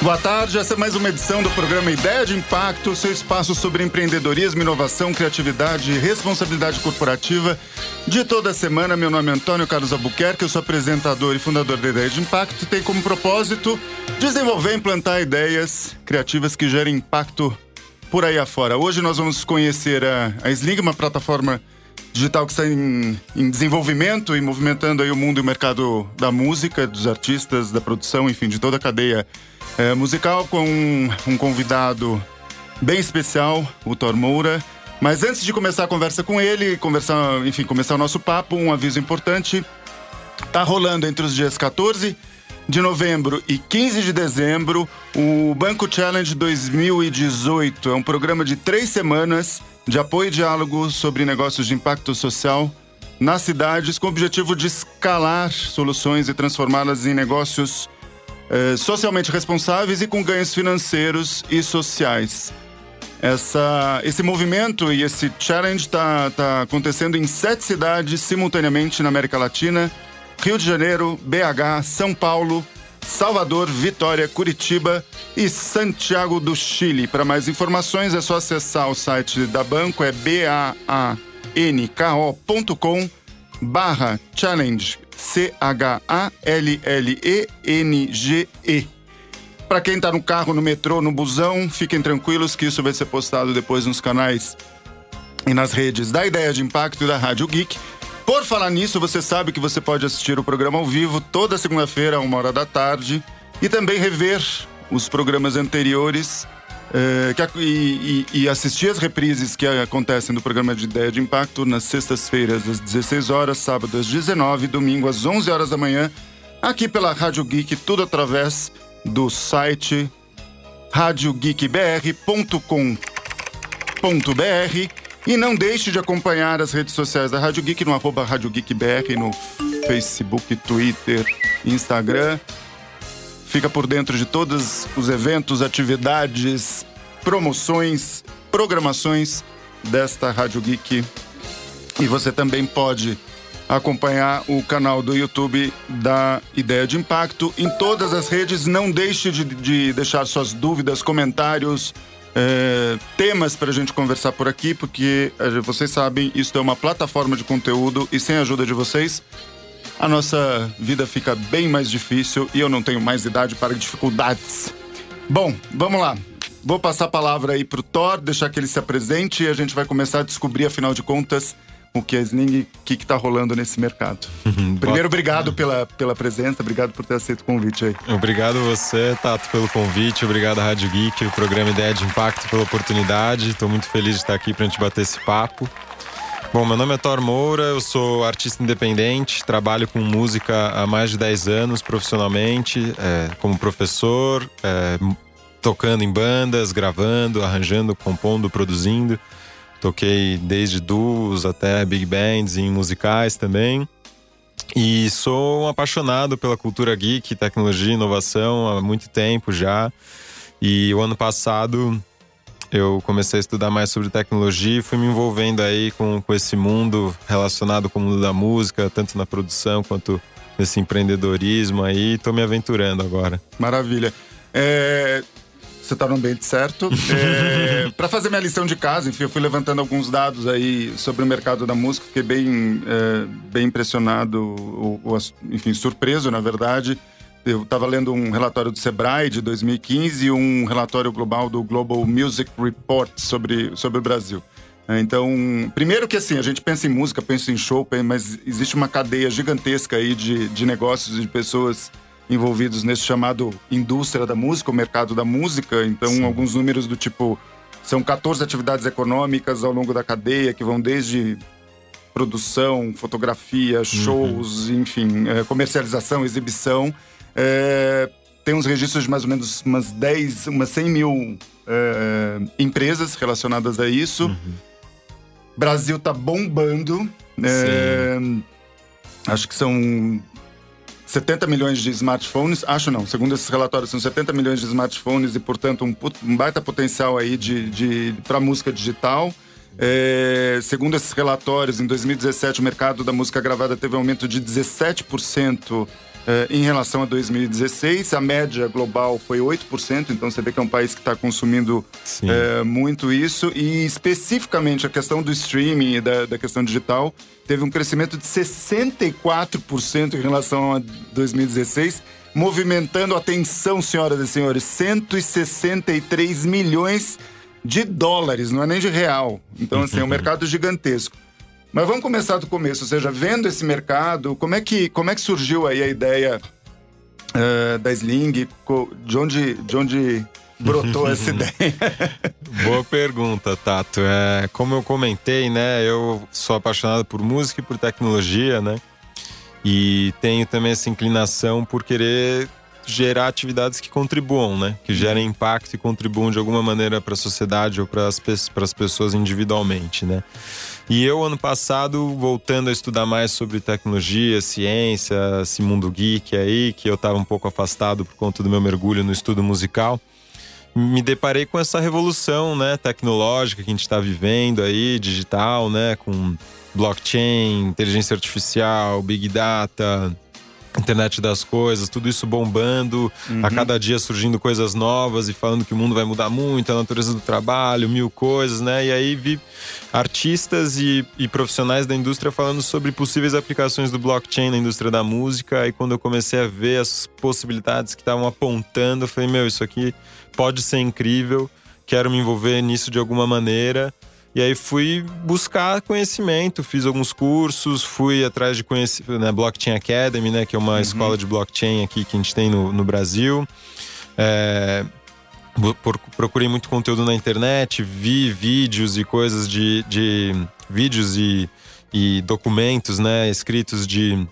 Boa tarde, essa é mais uma edição do programa Ideia de Impacto, seu espaço sobre empreendedorismo, inovação, criatividade e responsabilidade corporativa. De toda semana, meu nome é Antônio Carlos Albuquerque, eu sou apresentador e fundador da Ideia de Impacto e tem como propósito desenvolver e implantar ideias criativas que gerem impacto por aí afora. Hoje nós vamos conhecer a, a Sling, uma plataforma digital que está em, em, desenvolvimento e movimentando aí o mundo e o mercado da música, dos artistas, da produção, enfim, de toda a cadeia é, musical com um, um convidado bem especial, o Thor Moura. Mas antes de começar a conversa com ele, conversar, enfim, começar o nosso papo, um aviso importante. Tá rolando entre os dias 14 de novembro e 15 de dezembro o Banco Challenge 2018. É um programa de três semanas de apoio e diálogo sobre negócios de impacto social nas cidades, com o objetivo de escalar soluções e transformá-las em negócios eh, socialmente responsáveis e com ganhos financeiros e sociais. Essa, esse movimento e esse challenge está tá acontecendo em sete cidades simultaneamente na América Latina: Rio de Janeiro, BH, São Paulo, Salvador, Vitória, Curitiba e Santiago do Chile. Para mais informações é só acessar o site da banco, é banko.com barra challenge, C-H-A-L-L-E-N-G-E. Para quem está no carro, no metrô, no busão, fiquem tranquilos que isso vai ser postado depois nos canais e nas redes da Ideia de Impacto e da Rádio Geek. Por falar nisso, você sabe que você pode assistir o programa ao vivo toda segunda-feira, uma hora da tarde, e também rever os programas anteriores é, que, e, e, e, assistir as reprises que acontecem no programa de Ideia de Impacto nas sextas-feiras, às 16 horas, sábado às 19 domingo às 11 horas da manhã, aqui pela Rádio Geek, tudo através do site radiogeekbr.com.br e não deixe de acompanhar as redes sociais da Rádio Geek no arroba Rádio Geek BR, no Facebook, Twitter, Instagram. Fica por dentro de todos os eventos, atividades, promoções, programações desta Rádio Geek. E você também pode acompanhar o canal do YouTube da Ideia de Impacto em todas as redes. Não deixe de, de deixar suas dúvidas, comentários, é, temas para a gente conversar por aqui, porque é, vocês sabem, isso é uma plataforma de conteúdo e sem a ajuda de vocês, a nossa vida fica bem mais difícil e eu não tenho mais idade para dificuldades. Bom, vamos lá. Vou passar a palavra aí pro Thor, deixar que ele se apresente e a gente vai começar a descobrir, afinal de contas, o que é Sling, o que está rolando nesse mercado. Primeiro, obrigado pela, pela presença, obrigado por ter aceito o convite aí. Obrigado você, Tato, pelo convite, obrigado à Rádio Geek, o programa Ideia de Impacto pela oportunidade. Estou muito feliz de estar aqui para a gente bater esse papo. Bom, meu nome é Thor Moura, eu sou artista independente, trabalho com música há mais de 10 anos profissionalmente, é, como professor, é, tocando em bandas, gravando, arranjando, compondo, produzindo. Toquei desde duos até big bands em musicais também. E sou um apaixonado pela cultura geek, tecnologia e inovação há muito tempo já. E o ano passado eu comecei a estudar mais sobre tecnologia e fui me envolvendo aí com, com esse mundo relacionado com o mundo da música, tanto na produção quanto nesse empreendedorismo aí. Estou me aventurando agora. Maravilha. É, você está no ambiente certo. É, para fazer minha lição de casa, enfim, eu fui levantando alguns dados aí sobre o mercado da música, fiquei bem, é, bem impressionado, ou, ou, enfim, surpreso, na verdade. Eu estava lendo um relatório do Sebrae de 2015 e um relatório global do Global Music Report sobre, sobre o Brasil. Então, primeiro que assim, a gente pensa em música, pensa em show, mas existe uma cadeia gigantesca aí de, de negócios e de pessoas envolvidos nesse chamado indústria da música, o mercado da música. Então, Sim. alguns números do tipo. São 14 atividades econômicas ao longo da cadeia, que vão desde produção, fotografia, uhum. shows, uhum. enfim, é, comercialização, exibição. É, tem uns registros de mais ou menos umas 10, umas 100 mil é, empresas relacionadas a isso. Uhum. Brasil tá bombando. É, acho que são 70 milhões de smartphones, acho não, segundo esses relatórios, são 70 milhões de smartphones e, portanto, um, um baita potencial aí de, de, para música digital. É, segundo esses relatórios, em 2017, o mercado da música gravada teve um aumento de 17% é, em relação a 2016. A média global foi 8%, então você vê que é um país que está consumindo é, muito isso. E especificamente a questão do streaming e da, da questão digital teve um crescimento de 64% em relação a 2016 movimentando, atenção, senhoras e senhores, 163 milhões de dólares, não é nem de real. Então, assim, é um mercado gigantesco. Mas vamos começar do começo, ou seja, vendo esse mercado, como é que, como é que surgiu aí a ideia uh, da Sling? De onde, de onde brotou essa ideia? Boa pergunta, Tato. É, como eu comentei, né, eu sou apaixonado por música e por tecnologia, né? E tenho também essa inclinação por querer gerar atividades que contribuam, né? Que gerem impacto e contribuam de alguma maneira para a sociedade ou para as pessoas individualmente, né? E eu, ano passado, voltando a estudar mais sobre tecnologia, ciência, esse mundo geek aí, que eu estava um pouco afastado por conta do meu mergulho no estudo musical, me deparei com essa revolução né, tecnológica que a gente está vivendo aí, digital, né? Com blockchain, inteligência artificial, big data, internet das coisas, tudo isso bombando, uhum. a cada dia surgindo coisas novas e falando que o mundo vai mudar muito, a natureza do trabalho, mil coisas, né? E aí vi artistas e, e profissionais da indústria falando sobre possíveis aplicações do blockchain na indústria da música. Aí quando eu comecei a ver as possibilidades que estavam apontando, eu falei, meu, isso aqui pode ser incrível, quero me envolver nisso de alguma maneira. E aí fui buscar conhecimento, fiz alguns cursos, fui atrás de conhecer né, Blockchain Academy, né, que é uma uhum. escola de blockchain aqui que a gente tem no, no Brasil. É, procurei muito conteúdo na internet, vi vídeos e coisas de, de vídeos e, e documentos, né, escritos de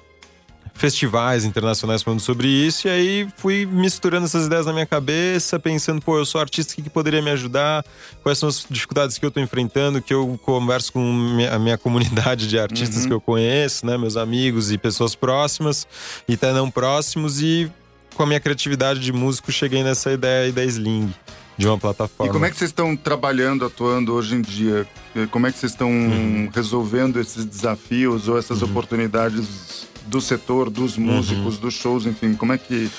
festivais internacionais falando sobre isso, e aí fui misturando essas ideias na minha cabeça, pensando, pô, eu sou artista, o que, que poderia me ajudar? Quais são as dificuldades que eu tô enfrentando, que eu converso com a minha comunidade de artistas uhum. que eu conheço, né? Meus amigos e pessoas próximas e até não próximos, e com a minha criatividade de músico cheguei nessa ideia aí da Sling de uma plataforma. E como é que vocês estão trabalhando, atuando hoje em dia? Como é que vocês estão uhum. resolvendo esses desafios ou essas uhum. oportunidades do setor, dos músicos, uhum. dos shows, enfim, como é que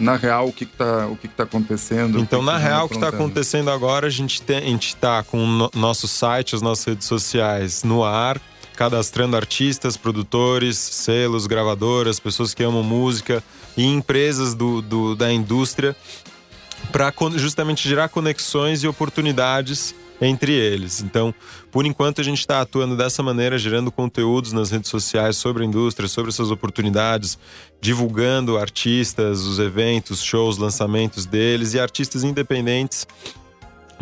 na real o que está o que está acontecendo? Então que na que real o que está acontecendo agora a gente está com o nosso site, as nossas redes sociais no ar, cadastrando artistas, produtores, selos, gravadoras, pessoas que amam música e empresas do, do da indústria para justamente gerar conexões e oportunidades entre eles. Então, por enquanto, a gente está atuando dessa maneira, gerando conteúdos nas redes sociais sobre a indústria, sobre essas oportunidades, divulgando artistas, os eventos, shows, lançamentos deles e artistas independentes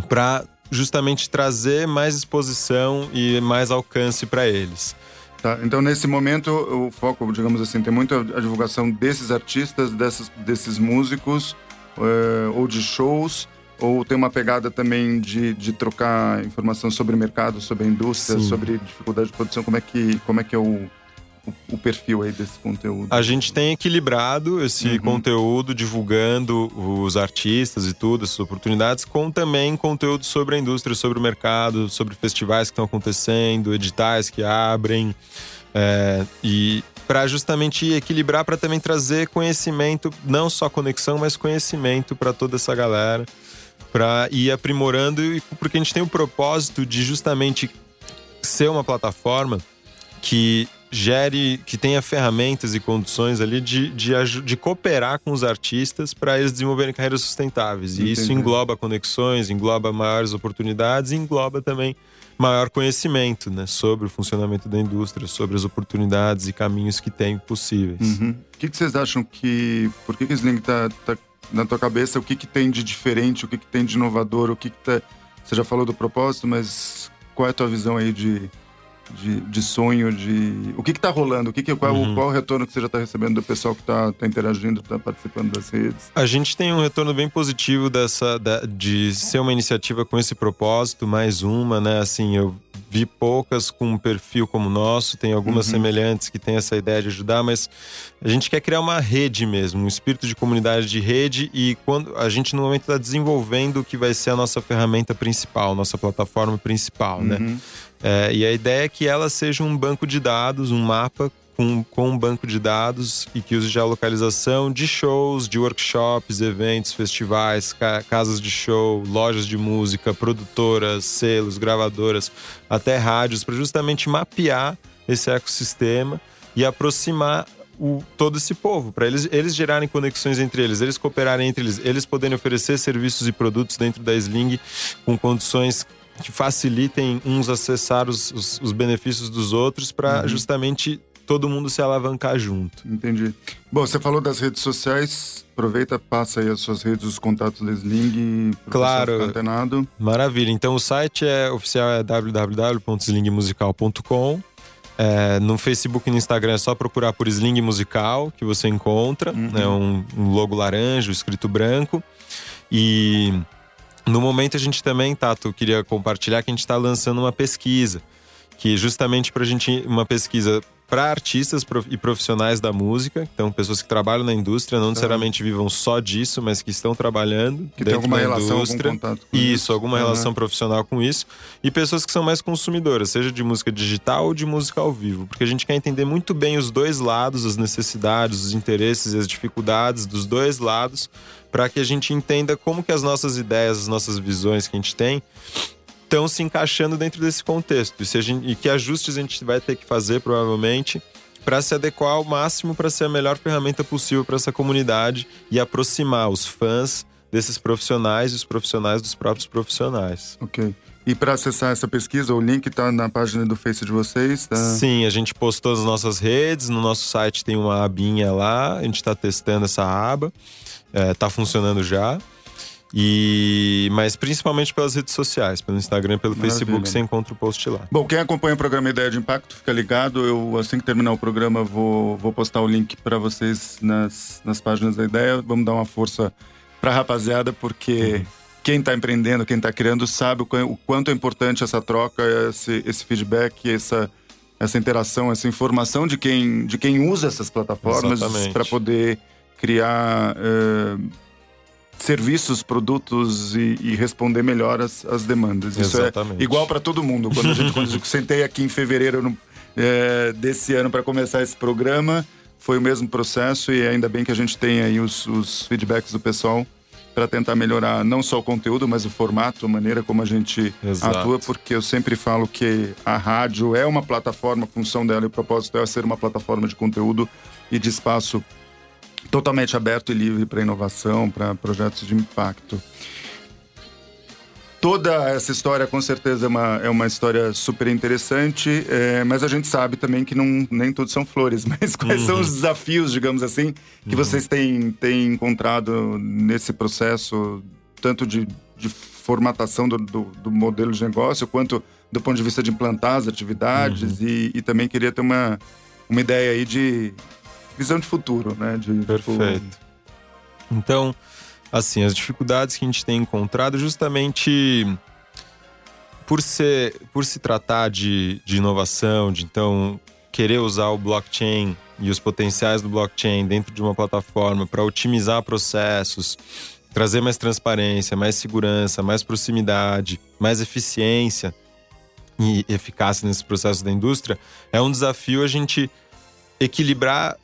para justamente trazer mais exposição e mais alcance para eles. Tá, então nesse momento o foco, digamos assim, tem muito a divulgação desses artistas, dessas, desses músicos uh, ou de shows ou tem uma pegada também de, de trocar informação sobre o mercado, sobre a indústria, Sim. sobre dificuldade de produção? Como é que, como é, que é o, o, o perfil aí desse conteúdo? A gente tem equilibrado esse uhum. conteúdo, divulgando os artistas e tudo, essas oportunidades, com também conteúdo sobre a indústria, sobre o mercado, sobre festivais que estão acontecendo, editais que abrem. É, e para justamente equilibrar, para também trazer conhecimento, não só conexão, mas conhecimento para toda essa galera para ir aprimorando, porque a gente tem o propósito de justamente ser uma plataforma que gere, que tenha ferramentas e condições ali de, de, de cooperar com os artistas para eles desenvolverem carreiras sustentáveis. E isso engloba conexões, engloba maiores oportunidades e engloba também maior conhecimento né, sobre o funcionamento da indústria, sobre as oportunidades e caminhos que tem possíveis. Uhum. O que, que, vocês acham que. Por que, que Sling está tá na tua cabeça o que, que tem de diferente, o que, que tem de inovador, o que, que tá. Você já falou do propósito, mas qual é a tua visão aí de, de, de sonho, de. O que está rolando? O que que, qual, uhum. qual o retorno que você já está recebendo do pessoal que está tá interagindo, está participando das redes? A gente tem um retorno bem positivo dessa, da, de ser uma iniciativa com esse propósito, mais uma, né? Assim, eu vi poucas com um perfil como o nosso, tem algumas uhum. semelhantes que têm essa ideia de ajudar, mas a gente quer criar uma rede mesmo, um espírito de comunidade de rede e quando a gente no momento está desenvolvendo o que vai ser a nossa ferramenta principal, nossa plataforma principal, né? uhum. né? É, e a ideia é que ela seja um banco de dados, um mapa com, com um banco de dados e que use geolocalização de shows, de workshops, eventos, festivais, ca casas de show, lojas de música, produtoras, selos, gravadoras, até rádios, para justamente mapear esse ecossistema e aproximar o, todo esse povo, para eles, eles gerarem conexões entre eles, eles cooperarem entre eles, eles poderem oferecer serviços e produtos dentro da Sling com condições que facilitem uns acessar os, os, os benefícios dos outros para uhum. justamente todo mundo se alavancar junto. Entendi. Bom, você falou das redes sociais. Aproveita, passa aí as suas redes, os contatos da Sling. Claro. Antenado. Maravilha. Então o site é oficial é www.slingmusical.com. É, no Facebook e no Instagram é só procurar por Sling Musical que você encontra. Uhum. É um, um logo laranja, escrito branco. E no momento a gente também, Tato, queria compartilhar que a gente está lançando uma pesquisa. Que justamente para a gente. Uma pesquisa para artistas e profissionais da música, então pessoas que trabalham na indústria, não necessariamente vivam só disso, mas que estão trabalhando que tem alguma relação, indústria. Algum contato com isso, isso, alguma uhum. relação profissional com isso, e pessoas que são mais consumidoras, seja de música digital ou de música ao vivo, porque a gente quer entender muito bem os dois lados, as necessidades, os interesses e as dificuldades dos dois lados, para que a gente entenda como que as nossas ideias, as nossas visões que a gente tem estão se encaixando dentro desse contexto. E, gente, e que ajustes a gente vai ter que fazer, provavelmente, para se adequar ao máximo para ser a melhor ferramenta possível para essa comunidade e aproximar os fãs desses profissionais e os profissionais dos próprios profissionais. Ok. E para acessar essa pesquisa, o link está na página do Face de vocês? Tá? Sim, a gente postou nas nossas redes, no nosso site tem uma abinha lá, a gente está testando essa aba, está é, funcionando já. E mas principalmente pelas redes sociais, pelo Instagram, pelo Maravilha. Facebook, você encontra o post lá. Bom, quem acompanha o programa Ideia de Impacto, fica ligado. Eu assim que terminar o programa vou, vou postar o link para vocês nas, nas páginas da Ideia. Vamos dar uma força para a rapaziada, porque uhum. quem está empreendendo, quem está criando, sabe o, quanto é importante essa troca, esse, esse feedback, essa essa interação, essa informação de quem de quem usa essas plataformas para poder criar uh, serviços, produtos e, e responder melhor as, as demandas. Isso é Exatamente. é igual para todo mundo. Quando a gente quando eu sentei aqui em fevereiro no, é, desse ano para começar esse programa, foi o mesmo processo e ainda bem que a gente tem aí os, os feedbacks do pessoal para tentar melhorar não só o conteúdo, mas o formato, a maneira como a gente Exato. atua, porque eu sempre falo que a rádio é uma plataforma, a função dela e o propósito é ser uma plataforma de conteúdo e de espaço totalmente aberto e livre para inovação, para projetos de impacto. Toda essa história, com certeza, é uma, é uma história super interessante, é, mas a gente sabe também que não, nem tudo são flores. Mas quais uhum. são os desafios, digamos assim, que uhum. vocês têm, têm encontrado nesse processo, tanto de, de formatação do, do, do, modelo de negócio, quanto do ponto de vista de implantar as atividades? Uhum. E, e também queria ter uma, uma ideia aí de visão de futuro, né? De, tipo, Perfeito. Tipo... Então, assim, as dificuldades que a gente tem encontrado justamente por ser, por se tratar de, de inovação, de então querer usar o blockchain e os potenciais do blockchain dentro de uma plataforma para otimizar processos, trazer mais transparência, mais segurança, mais proximidade, mais eficiência e eficácia nesse processo da indústria, é um desafio a gente equilibrar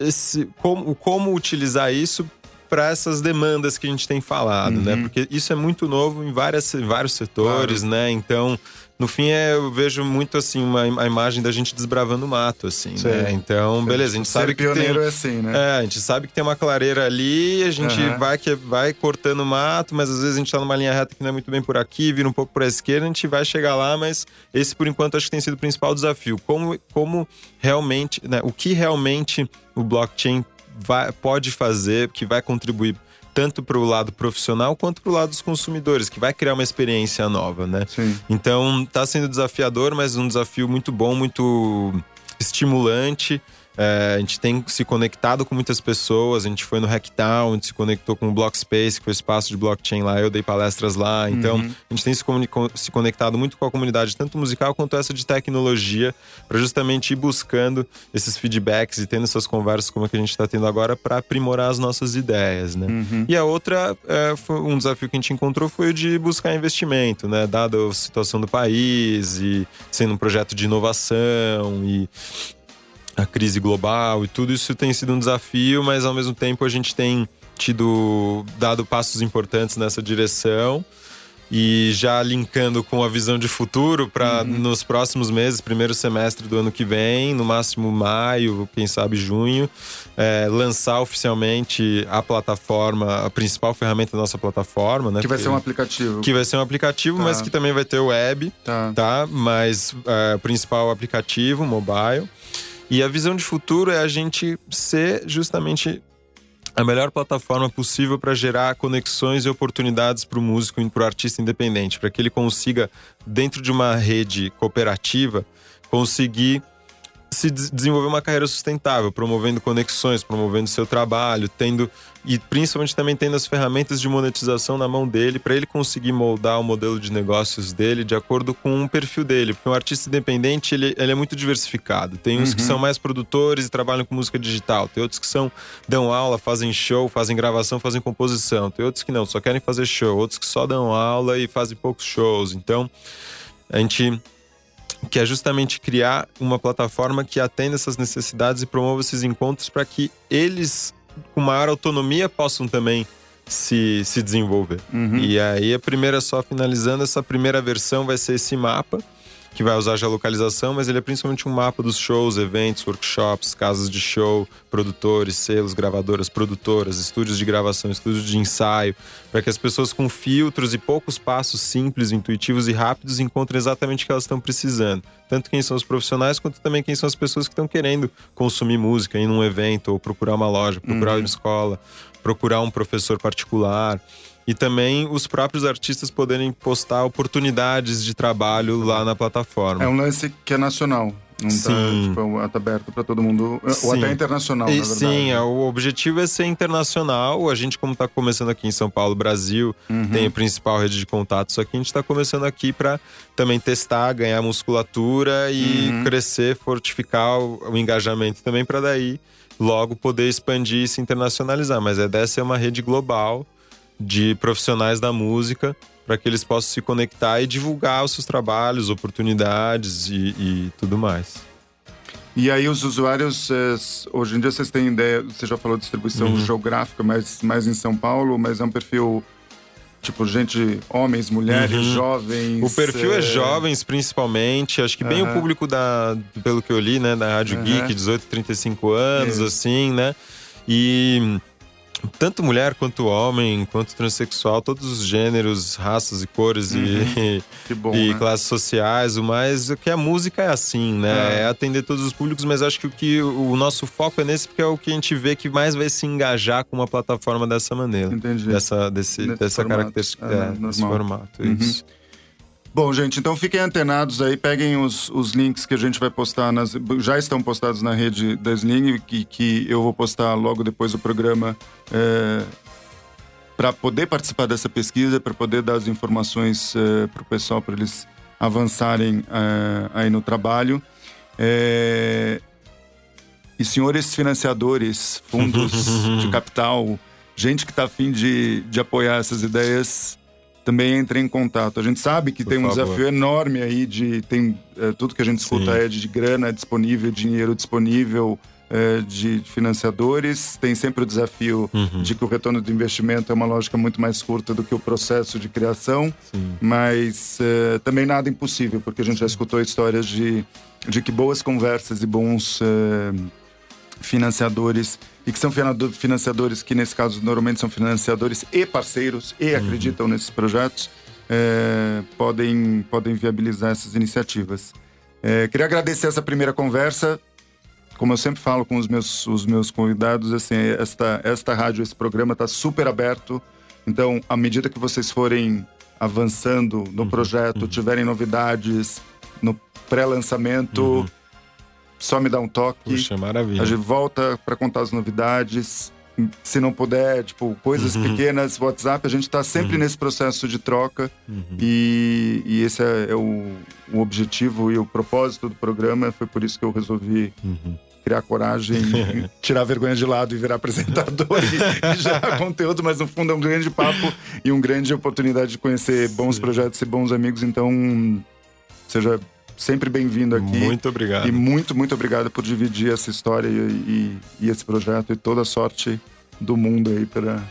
esse, como, como utilizar isso para essas demandas que a gente tem falado, né? uhum. né? Porque isso é muito novo em, várias, vários setores, claro. né? Então, no fim, é, eu vejo muito assim uma a imagem da gente desbravando o mato, assim, Sim. né? Então, beleza, a gente sabe que tem, é assim, né? É, a gente sabe que tem uma clareira ali, a gente uhum. vai que vai cortando o mato, mas às vezes a gente tá numa linha reta que não é muito bem por aqui, vira um pouco para a esquerda, a gente vai chegar lá, mas esse por enquanto acho que tem sido o principal desafio. Como como realmente, né, o que realmente o blockchain vai, pode fazer, que vai contribuir tanto para o lado profissional quanto para o lado dos consumidores, que vai criar uma experiência nova, né? Sim. Então, está sendo desafiador, mas um desafio muito bom, muito estimulante. É, a gente tem se conectado com muitas pessoas. A gente foi no Hacktown, a gente se conectou com o Blockspace, que foi o espaço de blockchain lá. Eu dei palestras lá. Então, uhum. a gente tem se, se, conectado muito com a comunidade, tanto musical quanto essa de tecnologia, para justamente ir buscando esses feedbacks e tendo essas conversas como a que a gente está tendo agora para aprimorar as nossas ideias, né? Uhum. E a outra, é, um desafio que a gente encontrou foi o de buscar investimento, né? Dada a situação do país e sendo um projeto de inovação e a crise global e tudo isso tem sido um desafio, mas ao mesmo tempo a gente tem tido dado passos importantes nessa direção e já linkando com a visão de futuro para uhum. nos próximos meses, primeiro semestre do ano que vem, no máximo maio, quem sabe junho, é, lançar oficialmente a plataforma, a principal ferramenta da nossa plataforma, né? Que vai ser um aplicativo. Que vai ser um aplicativo, tá. mas que também vai ter web, tá? tá? Mas é, o principal aplicativo, mobile. E a visão de futuro é a gente ser justamente a melhor plataforma possível para gerar conexões e oportunidades para o músico e para o artista independente, para que ele consiga, dentro de uma rede cooperativa, conseguir se desenvolver uma carreira sustentável, promovendo conexões, promovendo seu trabalho, tendo e principalmente também tendo as ferramentas de monetização na mão dele para ele conseguir moldar o modelo de negócios dele de acordo com o perfil dele, porque um artista independente ele, ele é muito diversificado. Tem uns uhum. que são mais produtores e trabalham com música digital, tem outros que são dão aula, fazem show, fazem gravação, fazem composição, tem outros que não, só querem fazer show, outros que só dão aula e fazem poucos shows. Então, a gente que é justamente criar uma plataforma que atenda essas necessidades e promova esses encontros para que eles, com maior autonomia, possam também se, se desenvolver. Uhum. E aí, a primeira, só finalizando, essa primeira versão vai ser esse mapa que vai usar já a localização, mas ele é principalmente um mapa dos shows, eventos, workshops, casas de show, produtores, selos, gravadoras, produtoras, estúdios de gravação, estúdios de ensaio, para que as pessoas com filtros e poucos passos simples, intuitivos e rápidos encontrem exatamente o que elas estão precisando. Tanto quem são os profissionais, quanto também quem são as pessoas que estão querendo consumir música em um evento, ou procurar uma loja, procurar uhum. uma escola, procurar um professor particular e também os próprios artistas poderem postar oportunidades de trabalho lá na plataforma. É um lance que é nacional. Não tá, sim. Tá, tipo, tá aberto para todo mundo, sim. ou até internacional, e, Sim, é, o objetivo é ser internacional. A gente, como está começando aqui em São Paulo, Brasil, uhum. tem a principal rede de contatos aqui. A gente está começando aqui para também testar, ganhar musculatura e uhum. crescer, fortificar o, o engajamento também, para daí logo poder expandir e se internacionalizar. Mas a ideia é ser uma rede global de profissionais da música para que eles possam se conectar e divulgar os seus trabalhos, oportunidades e, e tudo mais. E aí os usuários, hoje em dia vocês têm ideia, você já falou de distribuição uhum. geográfica, mas mais em São Paulo, mas é um perfil tipo gente, homens, mulheres, uhum. jovens. O perfil é... é jovens principalmente, acho que bem uhum. o público da, pelo que eu li, né, da Rádio Geek, 18, 35 anos, assim, né? E tanto mulher quanto homem, quanto transexual, todos os gêneros, raças e cores uhum. e, bom, e né? classes sociais, o mais que a música é assim, né? É. é. atender todos os públicos, mas acho que o que o nosso foco é nesse porque é o que a gente vê que mais vai se engajar com uma plataforma dessa maneira, Entendi. dessa desse, dessa formato. característica, é, é, desse formato, uhum. isso. Bom, gente, então fiquem antenados aí, peguem os, os links que a gente vai postar, nas, já estão postados na rede da Sling, que, que eu vou postar logo depois do programa, é, para poder participar dessa pesquisa, para poder dar as informações é, para o pessoal, para eles avançarem é, aí no trabalho. É, e senhores financiadores, fundos de capital, gente que está afim de, de apoiar essas ideias, também entre em contato. A gente sabe que Por tem um favor. desafio enorme aí de tem é, tudo que a gente escuta Sim. é de grana disponível, dinheiro disponível é, de financiadores. Tem sempre o desafio uhum. de que o retorno do investimento é uma lógica muito mais curta do que o processo de criação, Sim. mas é, também nada impossível, porque a gente já escutou histórias de, de que boas conversas e bons é, financiadores e que são financiadores que nesse caso normalmente são financiadores e parceiros e uhum. acreditam nesses projetos é, podem podem viabilizar essas iniciativas. É, queria agradecer essa primeira conversa. Como eu sempre falo com os meus os meus convidados, assim esta esta rádio esse programa está super aberto. Então, à medida que vocês forem avançando no uhum. projeto, uhum. tiverem novidades no pré-lançamento uhum só me dá um toque. Puxa, maravilha. A gente volta para contar as novidades. Se não puder, tipo, coisas uhum. pequenas, WhatsApp, a gente está sempre uhum. nesse processo de troca. Uhum. E, e, esse é, é o, o, objetivo e o propósito do programa. Foi por isso que eu resolvi uhum. criar coragem, tirar a vergonha de lado e virar apresentador e, e gerar conteúdo. Mas no fundo é um grande papo e uma grande oportunidade de conhecer bons projetos e bons amigos. Então, seja sempre bem-vindo aqui. Muito obrigado. E muito, muito obrigado por dividir essa história e, e, e esse projeto e toda a sorte do mundo aí para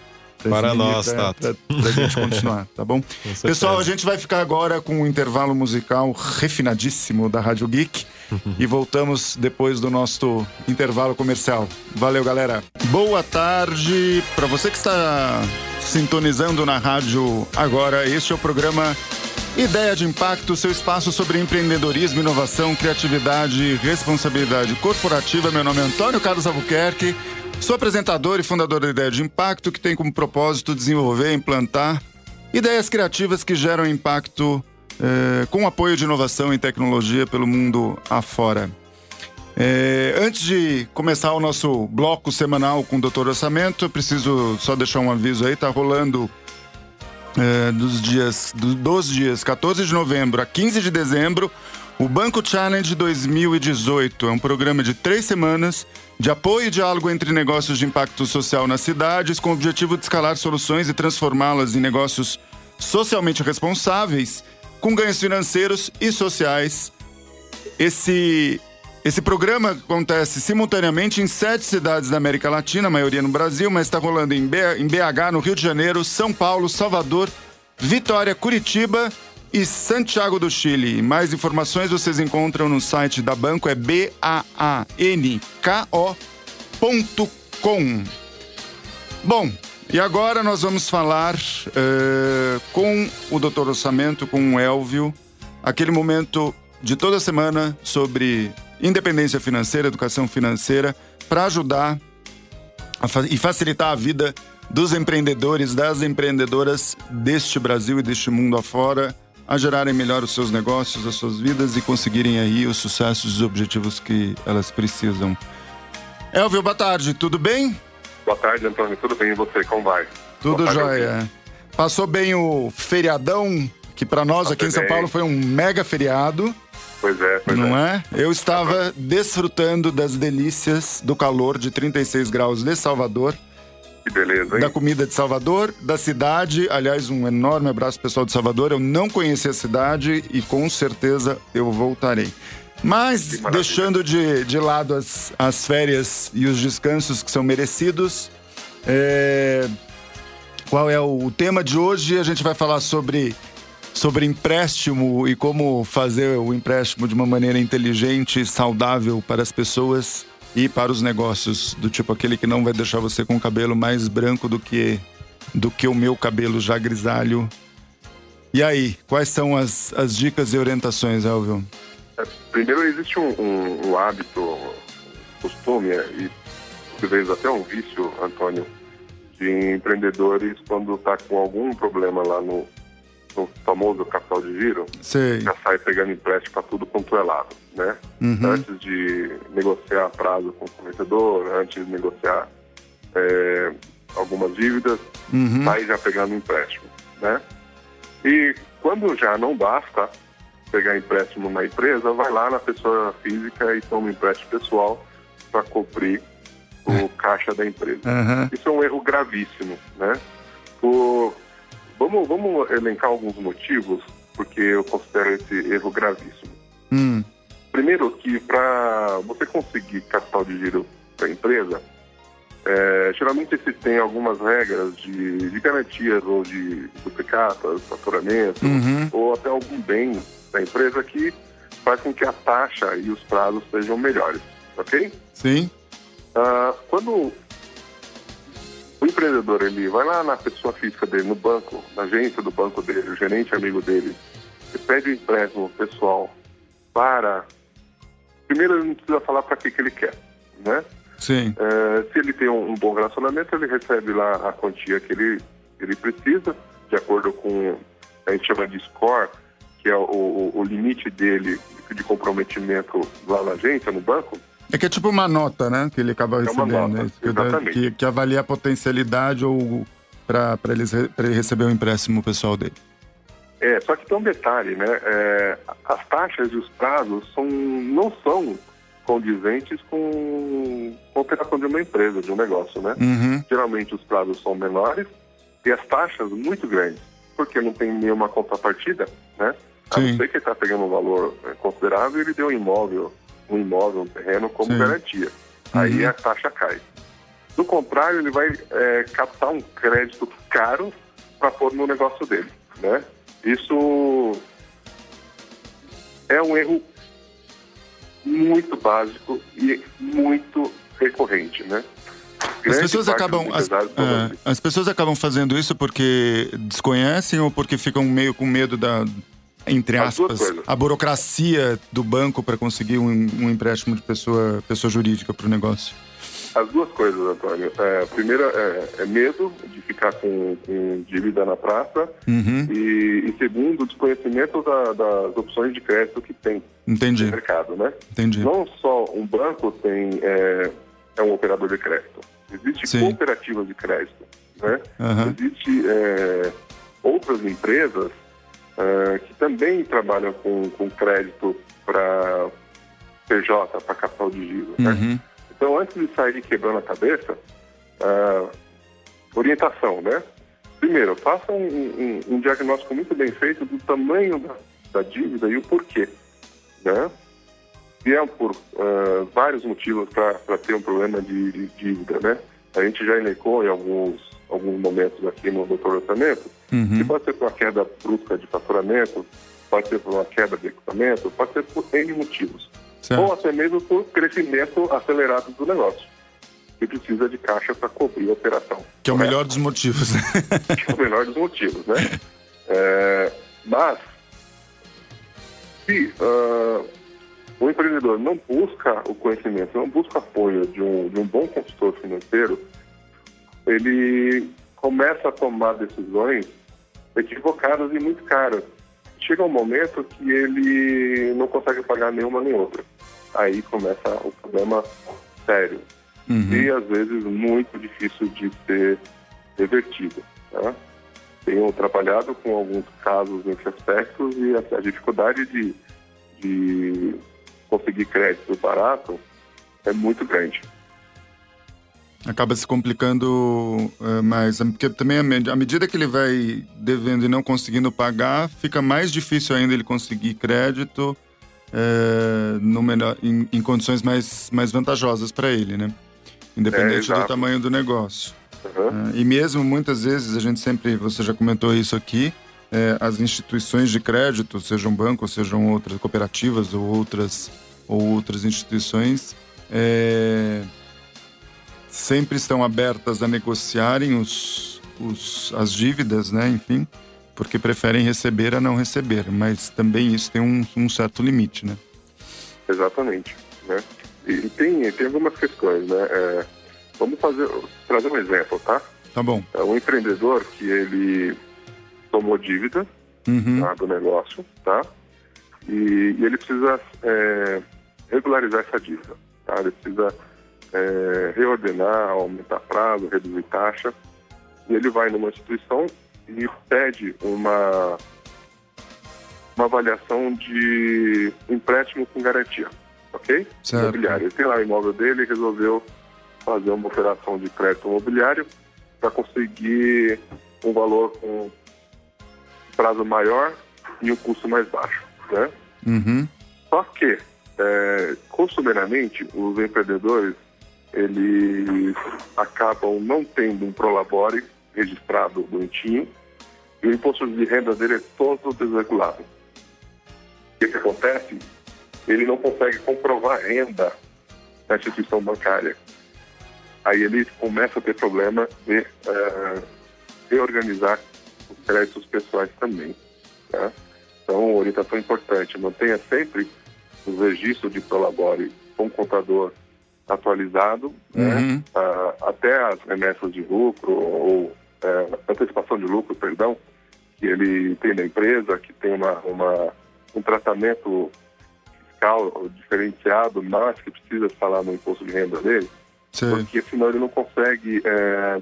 para nós, tá? Para a gente continuar, tá bom? Pessoal, a gente vai ficar agora com um intervalo musical refinadíssimo da Rádio Geek e voltamos depois do nosso intervalo comercial. Valeu, galera. Boa tarde para você que está sintonizando na rádio agora. Este é o programa Ideia de Impacto, seu espaço sobre empreendedorismo, inovação, criatividade e responsabilidade corporativa. Meu nome é Antônio Carlos Albuquerque. Sou apresentador e fundador da Ideia de Impacto, que tem como propósito desenvolver e implantar ideias criativas que geram impacto eh, com apoio de inovação e tecnologia pelo mundo afora. Eh, antes de começar o nosso bloco semanal com o Doutor Orçamento, preciso só deixar um aviso aí, tá rolando eh, dos dias, dos dias 14 de novembro a 15 de dezembro, o Banco Challenge 2018 é um programa de três semanas de apoio e diálogo entre negócios de impacto social nas cidades, com o objetivo de escalar soluções e transformá-las em negócios socialmente responsáveis, com ganhos financeiros e sociais. Esse, esse programa acontece simultaneamente em sete cidades da América Latina, a maioria no Brasil, mas está rolando em BH, no Rio de Janeiro, São Paulo, Salvador, Vitória, Curitiba e Santiago do Chile. Mais informações vocês encontram no site da banco, é banko.com. Bom, e agora nós vamos falar uh, com o Doutor Orçamento, com o Elvio, aquele momento de toda semana sobre independência financeira, educação financeira, para ajudar fa e facilitar a vida dos empreendedores, das empreendedoras deste Brasil e deste mundo afora a gerarem melhor os seus negócios, as suas vidas e conseguirem aí os sucessos e os objetivos que elas precisam. Elvio, boa tarde, tudo bem? Boa tarde, Antônio, tudo bem e você, como vai? Tudo tarde, jóia. Passou bem o feriadão, que para nós aqui em São Paulo foi um mega feriado. Pois é, pois Não é? é? Eu estava desfrutando das delícias do calor de 36 graus de Salvador que beleza, hein? Da comida de Salvador, da cidade. Aliás, um enorme abraço pessoal de Salvador. Eu não conheci a cidade e com certeza eu voltarei. Mas, deixando de, de lado as, as férias e os descansos que são merecidos, é... qual é o, o tema de hoje? A gente vai falar sobre sobre empréstimo e como fazer o empréstimo de uma maneira inteligente e saudável para as pessoas e para os negócios, do tipo aquele que não vai deixar você com o cabelo mais branco do que, do que o meu cabelo já grisalho. E aí, quais são as, as dicas e orientações, Elvio? É, primeiro, existe um, um, um hábito, um costume, é, e vezes até um vício, Antônio, de empreendedores quando está com algum problema lá no, no famoso capital de giro, Sei. já sai pegando empréstimo para tudo quanto é lado, né? Uhum. Antes de negociar prazo com o fornecedor, antes de negociar é, algumas dívidas, uhum. sai já pegando empréstimo, né? E quando já não basta pegar empréstimo na empresa, vai lá na pessoa física e toma empréstimo pessoal para cobrir o caixa da empresa. Uhum. Isso é um erro gravíssimo, né? Por Vamos, vamos elencar alguns motivos, porque eu considero esse erro gravíssimo. Hum. Primeiro, que para você conseguir capital de giro para a empresa, é, geralmente se tem algumas regras de, de garantias ou de duplicatas, faturamento, uhum. ou até algum bem da empresa que faz com que a taxa e os prazos sejam melhores, ok? Sim. Uh, quando o empreendedor, ele vai lá na pessoa física dele, no banco, na agência do banco dele, o gerente amigo dele, e pede o um empréstimo pessoal para... Primeiro, ele não precisa falar para que, que ele quer, né? Sim. É, se ele tem um, um, bom relacionamento, ele recebe lá a quantia que ele, ele precisa, de acordo com, a gente chama de score, que é o, o, o limite dele de comprometimento lá na agência, no banco, é que é tipo uma nota, né? Que ele acaba é recebendo. Nota, né? que, que, que, avalia a potencialidade ou para ele, ele receber o empréstimo pessoal dele. É, só que tem um detalhe, né? É, as taxas e os prazos são, não são condizentes com, com a operação de uma empresa, de um negócio, né? Uhum. Geralmente os prazos são menores e as taxas muito grandes, porque não tem nenhuma contrapartida, né? A não ser que ele está pegando um valor é, considerável, ele deu um imóvel, um imóvel, um terreno como Sim. garantia. Uhum. Aí a taxa cai. Do contrário, ele vai é, captar um crédito caro para pôr no negócio dele, né? Isso é um erro muito básico e muito recorrente, né? As pessoas acabam as, é, as, pessoas acabam fazendo isso porque desconhecem ou porque ficam meio com medo da entre aspas a burocracia do banco para conseguir um, um, empréstimo de pessoa pessoa jurídica para o negócio. As duas coisas, Antônio. É, a primeira é, é medo de ficar com, com dívida na praça uhum. e, e, segundo, desconhecimento da, das opções de crédito que tem Entendi. no mercado, né? Entendi. Não só um banco tem é, é um operador de crédito. Existem cooperativas de crédito, né? Uhum. Existem é, outras empresas é, que também trabalham com, com crédito para PJ, para capital de giro, né? Uhum. Então, antes de sair quebrando a cabeça, uh, orientação, né? Primeiro, faça um, um, um, diagnóstico muito bem feito do tamanho da, da dívida e o porquê, né? É por uh, vários motivos para ter um problema de, de, dívida, né? A gente já elenecou em alguns, alguns momentos aqui no orçamento, uhum. que pode ser por uma queda brusca de faturamento, pode ser por uma queda de equipamento, pode ser por N motivos. Certo. ou até mesmo por crescimento acelerado do negócio. E precisa de caixa para cobrir a operação. Que é o né? melhor dos motivos. Né? que é o melhor dos motivos, né? É, mas, se uh, o empreendedor não busca o conhecimento, não busca apoio de um, de um bom consultor financeiro, ele começa a tomar decisões equivocadas e muito caras chega um momento que ele não consegue pagar nenhuma nem outra. Aí começa o problema sério. Uhum. E às vezes muito difícil de ser revertido. Tá? Tenho trabalhado com alguns casos nesse aspecto e a, a dificuldade de, de conseguir crédito barato é muito grande acaba se complicando uh, mais. Porque também, à medida que ele vai devendo e não conseguindo pagar, fica mais difícil ainda ele conseguir crédito uh, no melhor, em, em, condições mais, mais vantajosas para ele, né? Independente é, do tamanho do negócio. Uhum. Uh, e mesmo muitas vezes, a gente sempre, você já comentou isso aqui, as instituições de crédito, sejam bancos, sejam outras cooperativas ou outras, ou outras instituições, é, sempre estão abertas a negociarem os, os, as dívidas, né? Enfim, porque preferem receber a não receber. Mas também isso tem um, um certo limite, né? Exatamente, né? E tem, tem algumas questões, né? É, vamos fazer, trazer um exemplo, tá? Tá bom. É um empreendedor que ele tomou dívida uhum. tá, do negócio, tá? E, e ele precisa é, regularizar essa dívida, tá? Ele precisa é, reordenar, aumentar prazo, reduzir taxa. E ele vai numa instituição e pede uma, uma avaliação de empréstimo com garantia, ok? Certo. Imobiliário. Ele tem lá o imóvel dele e resolveu fazer uma operação de crédito imobiliário para conseguir um valor com prazo maior e um custo mais baixo, né? Uhum. Só que, é, costumeiramente, os empreendedores eles acabam não tendo um prolabore registrado bonitinho e o imposto de renda dele é todo desregulado. O que, que acontece? Ele não consegue comprovar renda na instituição bancária. Aí ele começa a ter problema de uh, reorganizar os créditos pessoais também. Tá? Então, orientação importante, mantenha sempre os registros de prolabore com o contador atualizado, né? uhum. né? até as remessas de lucro ou é, antecipação de lucro, perdão, que ele tem na empresa, que tem uma, uma um tratamento fiscal diferenciado, mas que precisa estar lá no imposto de renda dele, Sim. porque senão ele não consegue é,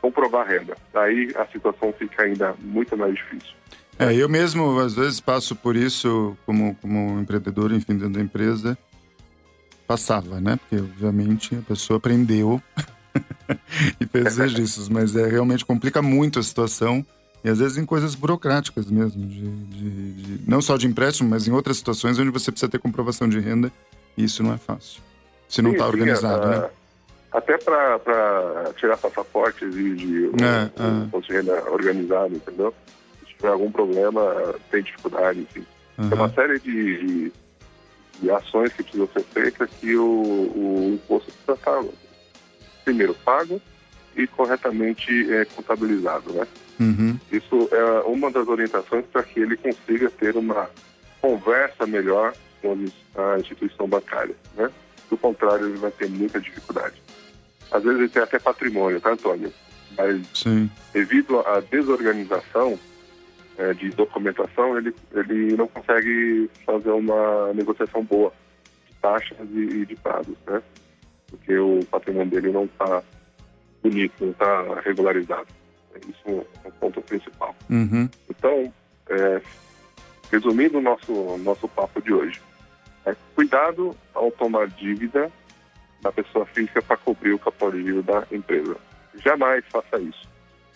comprovar a renda. Aí a situação fica ainda muito mais difícil. É, eu mesmo às vezes passo por isso como, como empreendedor, enfim, dentro da empresa passava, né? Porque, obviamente, a pessoa aprendeu e fez registros, mas é, realmente complica muito a situação E às vezes em coisas burocráticas mesmo, de, de, de, não só de empréstimo, mas em outras situações onde você precisa ter comprovação de renda e isso não é fácil. Se não está organizado, sim, né? Até para tirar passaporte exige um, é, um, é. um de renda organizado, entendeu? Se tiver algum problema, tem dificuldade, enfim. Uhum. Tem uma série de, de, de, ações que precisam ser feitas que o, o imposto precisa estar, primeiro, pago e corretamente é, contabilizado, né? Uhum. Isso é uma das orientações para que ele consiga ter uma conversa melhor com a instituição bancária, né? Do contrário, ele vai ter muita dificuldade. Às vezes ele tem até patrimônio, tá, Antônio? Mas Sim. devido à desorganização é, de documentação, ele, ele não consegue fazer uma negociação boa de taxas e, e de prazos, né? Porque o patrimônio dele não está bonito, não está regularizado. Isso é o ponto principal. Uhum. Então, é, resumindo o nosso, nosso papo de hoje, é, cuidado ao tomar dívida da pessoa física para cobrir o capital de giro da empresa. Jamais faça isso.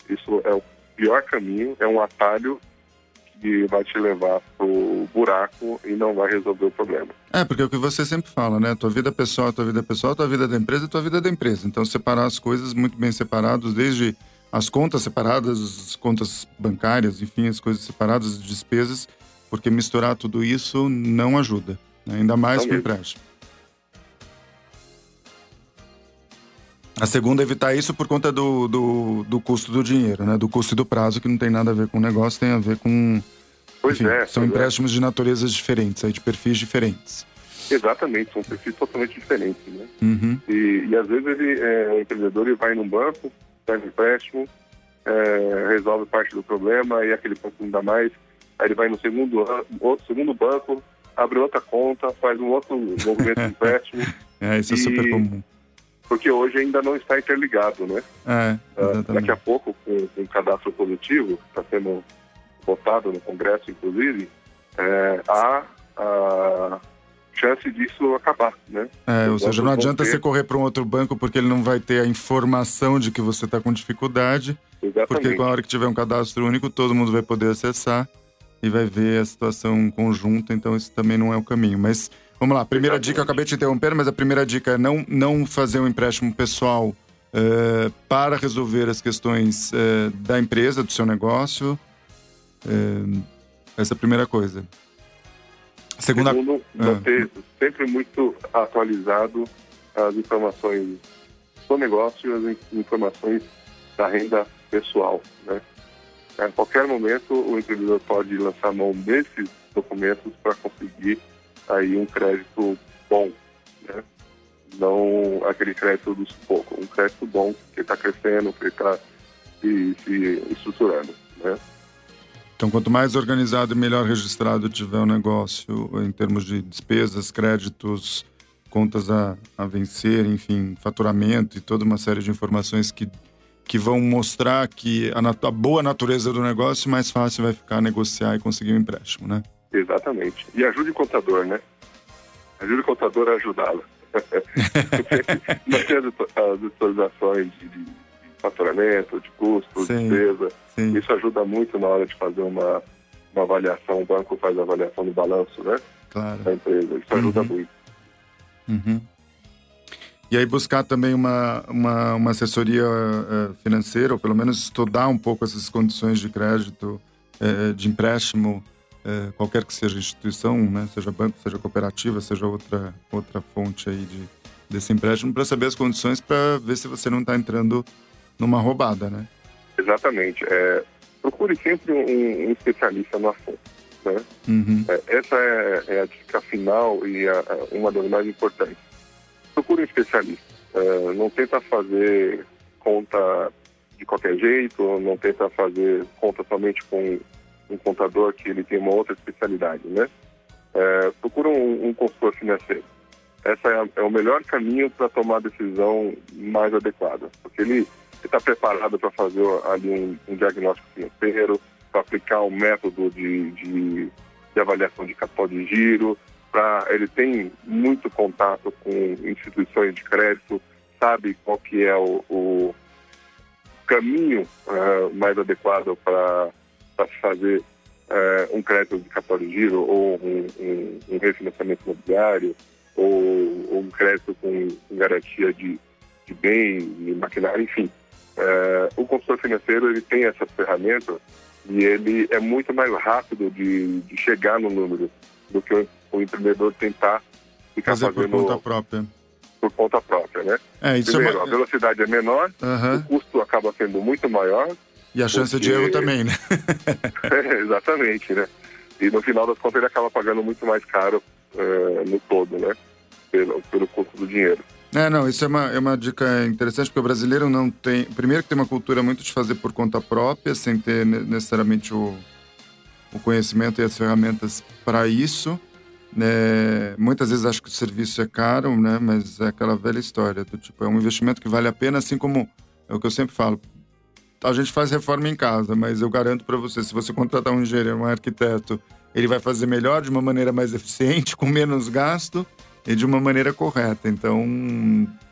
Isso é o pior caminho, é um atalho que vai te levar pro buraco e não vai resolver o problema. É, porque é o que você sempre fala, né? Tua vida pessoal, tua vida pessoal, tua vida da empresa, tua vida da empresa. Então, separar as coisas muito bem separados, desde as contas separadas, as contas bancárias, enfim, as coisas separadas, as despesas, porque misturar tudo isso não ajuda, né? ainda mais com empréstimo. A segunda, é evitar isso por conta do, do, do, custo do dinheiro, né? Do custo e do prazo, que não tem nada a ver com o negócio, tem a ver com. Pois enfim, é. São é. empréstimos é. de naturezas diferentes, aí, de perfis diferentes. Exatamente, são perfis totalmente diferentes, né? Uhum. E, e, às vezes ele, é, o empreendedor ele vai num banco, pega um empréstimo, é, resolve parte do problema e aquele banco não dá mais. Aí ele vai no segundo, outro, segundo banco, abre outra conta, faz um outro movimento de empréstimo. É, isso é super comum porque hoje ainda não está interligado, né? É, uh, daqui a pouco, com, com o cadastro positivo, que está sendo votado no Congresso, inclusive, é, há a chance disso acabar, né? É, ou seja, não adianta ter... você correr para um outro banco porque ele não vai ter a informação de que você está com dificuldade. Exatamente. Porque com a hora que tiver um cadastro único, todo mundo vai poder acessar e vai ver a situação conjunta, então isso também não é o caminho. Mas Vamos lá, primeira Exatamente. dica, eu acabei de interromper, mas a primeira dica é não, não fazer um empréstimo pessoal uh, para resolver as questões uh, da empresa, do seu negócio. Uh, essa é a primeira coisa. Segunda... Segundo, manter sempre muito atualizado as informações do negócio e as informações da renda pessoal. Né? A qualquer momento, o empreendedor pode lançar mão desses documentos para conseguir aí um crédito bom, né? Não aquele crédito dos poucos, um crédito bom que está crescendo, que está se, se estruturando, né? Então, quanto mais organizado e melhor registrado tiver o negócio, em termos de despesas, créditos, contas a, a vencer, enfim, faturamento e toda uma série de informações que, que vão mostrar que a, a boa natureza do negócio, mais fácil vai ficar negociar e conseguir um empréstimo, né? Exatamente. E ajude o contador, né? Ajude o contador a ajudá-lo. Manter as atualizações de, de faturamento, de custo, de despesa. Sim. Isso ajuda muito na hora de fazer uma, uma avaliação. O banco faz a avaliação do balanço, né? Claro. Da empresa. Isso ajuda uhum. muito. Uhum. E aí buscar também uma, uma, uma assessoria uh, financeira, ou pelo menos estudar um pouco essas condições de crédito, uh, de empréstimo, é, qualquer que seja a instituição, né, seja banco, seja cooperativa, seja outra, outra fonte aí de, desse empréstimo, para saber as condições, para ver se você não está entrando numa roubada, né? Exatamente. É, procure sempre um, um, especialista no assunto. Né? Uhum. É, essa é, é, a dica final e a, a, uma das mais importantes. Procure um especialista. É, não tenta fazer conta de qualquer jeito, não tenta fazer conta somente com um contador que ele tem uma outra especialidade, né? É, procura um, um, consultor financeiro. Essa é, a, é o melhor caminho para tomar a decisão mais adequada, porque ele está preparado para fazer ali um, um diagnóstico financeiro, para aplicar um método de, de, de avaliação de capital de giro, para ele tem muito contato com instituições de crédito, sabe qual que é o, o caminho uh, mais adequado para fazer uh, um crédito de capital de giro ou um, um, um refinanciamento imobiliário ou, ou, um crédito com garantia de, de bem, de maquinário, enfim. Uh, o consultor financeiro ele tem essas ferramentas e ele é muito mais rápido de, de chegar no número do que o, o empreendedor tentar ficar Fazer fazendo por conta própria. Por conta própria, né? É, isso Primeiro, é uma... a velocidade é menor, Uhum. o custo acaba sendo muito maior. E a chance de Porque- erro também, né? É, exatamente, né? E no final das contas ele acaba pagando muito mais caro eh, no todo, né? Pelo, pelo custo do dinheiro. É, não, isso é uma, é uma dica interessante, porque o brasileiro não tem. Primeiro, que tem uma cultura muito de fazer por conta própria, sem ter ne- necessariamente o, o conhecimento e as ferramentas para isso. Né? Muitas vezes acho que o serviço é caro, né? mas é aquela velha história: do tipo, é um investimento que vale a pena, assim como é o que eu sempre falo. A gente faz reforma em casa, mas eu garanto para você, se você contratar um engenheiro, um arquiteto, ele vai fazer melhor, de uma maneira mais eficiente, com menos gasto e de uma maneira correta. Então,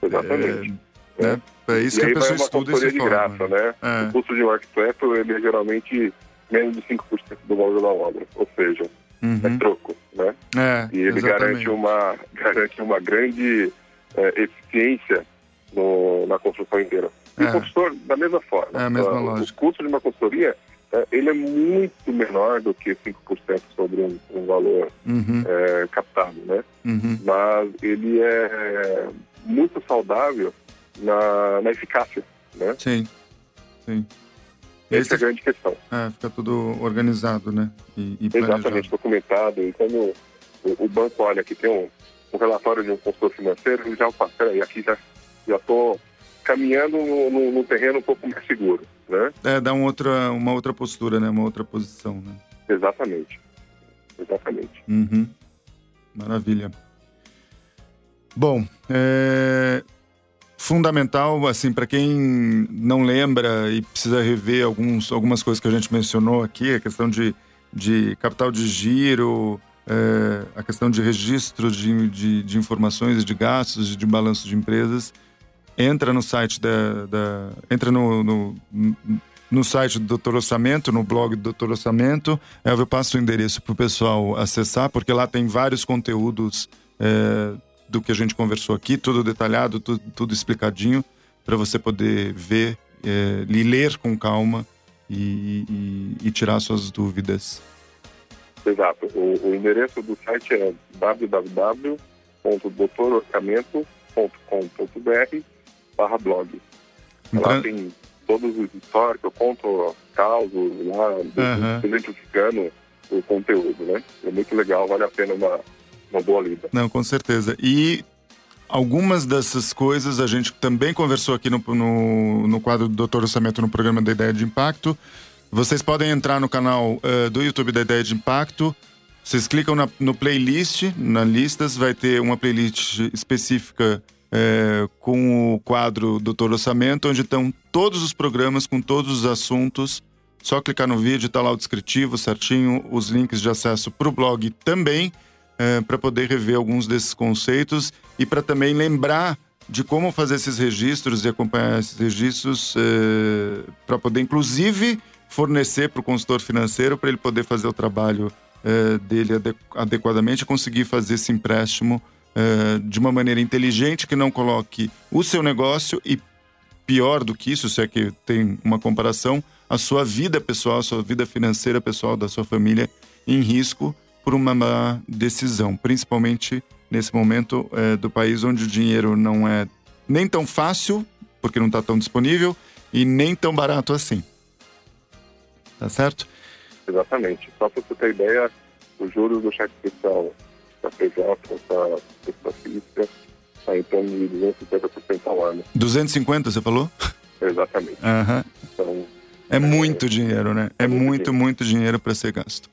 Exatamente. é, né? é isso e que a pessoa estuda e se forma. graça, né? É. O custo de um arquiteto ele é geralmente menos de 5% do valor da obra, ou seja, é Uhum. troco, né? É, E ele exatamente. garante uma, garante uma grande eh, eficiência no, na construção inteira. E É. o consultor, da mesma forma. É a mesma Ah, lógica. O custo de uma consultoria, eh, ele é muito menor do que 5% sobre um, um valor Uhum, eh, captado, né? uhum. Mas ele é muito saudável na, na eficácia, né? Sim, sim. Essa é a grande questão. é, fica tudo organizado, né? E, e. Exatamente, documentado. E quando o, o banco olha que tem um, um relatório de um consultor financeiro, ele já peraí, aqui já estou caminhando no, no- no terreno um pouco mais seguro, né? É, dá um outra, uma outra postura, né? Uma outra posição, né? Exatamente. Exatamente. Uhum. Maravilha. Bom, é fundamental, assim, para quem não lembra e precisa rever alguns, algumas coisas que a gente mencionou aqui, a questão de, de capital de giro, é, a questão de registro de, de, de informações e de gastos e de balanço de empresas, entra no site da, da entra no, no, no site do Doutor Orçamento, no blog do Doutor Orçamento. Eu passo o endereço para o pessoal acessar, porque lá tem vários conteúdos é, do que a gente conversou aqui, tudo detalhado, tudo, tudo explicadinho, para você poder ver é, ler com calma e, e, e tirar suas dúvidas. Exato. O, o endereço do site é www.doutororçamento.com.br barra blog. Lá Entra- tem todos os históricos, eu conto causos lá, Aham. exemplificando o conteúdo, né? É muito legal, vale a pena uma, uma boa lida. Não, com certeza. E algumas dessas coisas a gente também conversou aqui no, no, no quadro do Doutor Orçamento no programa da Ideia de Impacto. Vocês podem entrar no canal eh, do YouTube da Ideia de Impacto. Vocês clicam na- no playlist, na listas, vai ter uma playlist específica eh, com o quadro Doutor Orçamento, onde estão todos os programas com todos os assuntos. Só clicar no vídeo, tá lá o descritivo certinho, os links de acesso para o blog também para poder rever alguns desses conceitos e para também lembrar de como fazer esses registros e acompanhar esses registros para poder, inclusive, fornecer para o consultor financeiro para ele poder fazer o trabalho eh, dele ade- adequadamente e conseguir fazer esse empréstimo eh, de uma maneira inteligente que não coloque o seu negócio e pior do que isso, se é que tem uma comparação, a sua vida pessoal, a sua vida financeira pessoal da sua família em risco por uma má decisão, principalmente nesse momento eh, do país onde o dinheiro não é nem tão fácil, porque não está tão disponível, e nem tão barato assim. Tá certo? Exatamente. Só para você ter ideia, os juros do cheque especial da PJ, da pessoa física, está em torno de 250% ao ano. 250, você falou? Exatamente. Então, É muito dinheiro, né? É É muito muito, muito dinheiro para ser gasto.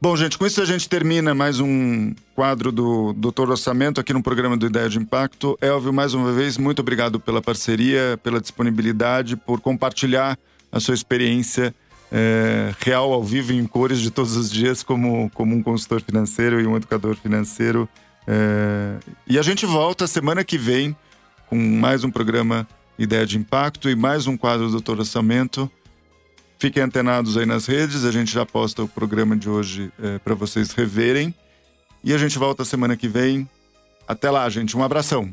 Bom, gente, com isso a gente termina mais um quadro do Doutor Orçamento aqui no programa do Ideia de Impacto. Elvio, mais uma vez, muito obrigado pela parceria, pela disponibilidade, por compartilhar a sua experiência eh, real, ao vivo, em cores de todos os dias, como, como um consultor financeiro e um educador financeiro. Eh, e a gente volta semana que vem com mais um programa Ideia de Impacto e mais um quadro do Doutor Orçamento. Fiquem antenados aí nas redes, a gente já posta o programa de hoje é, para vocês reverem. E a gente volta semana que vem. Até lá, gente. Um abração.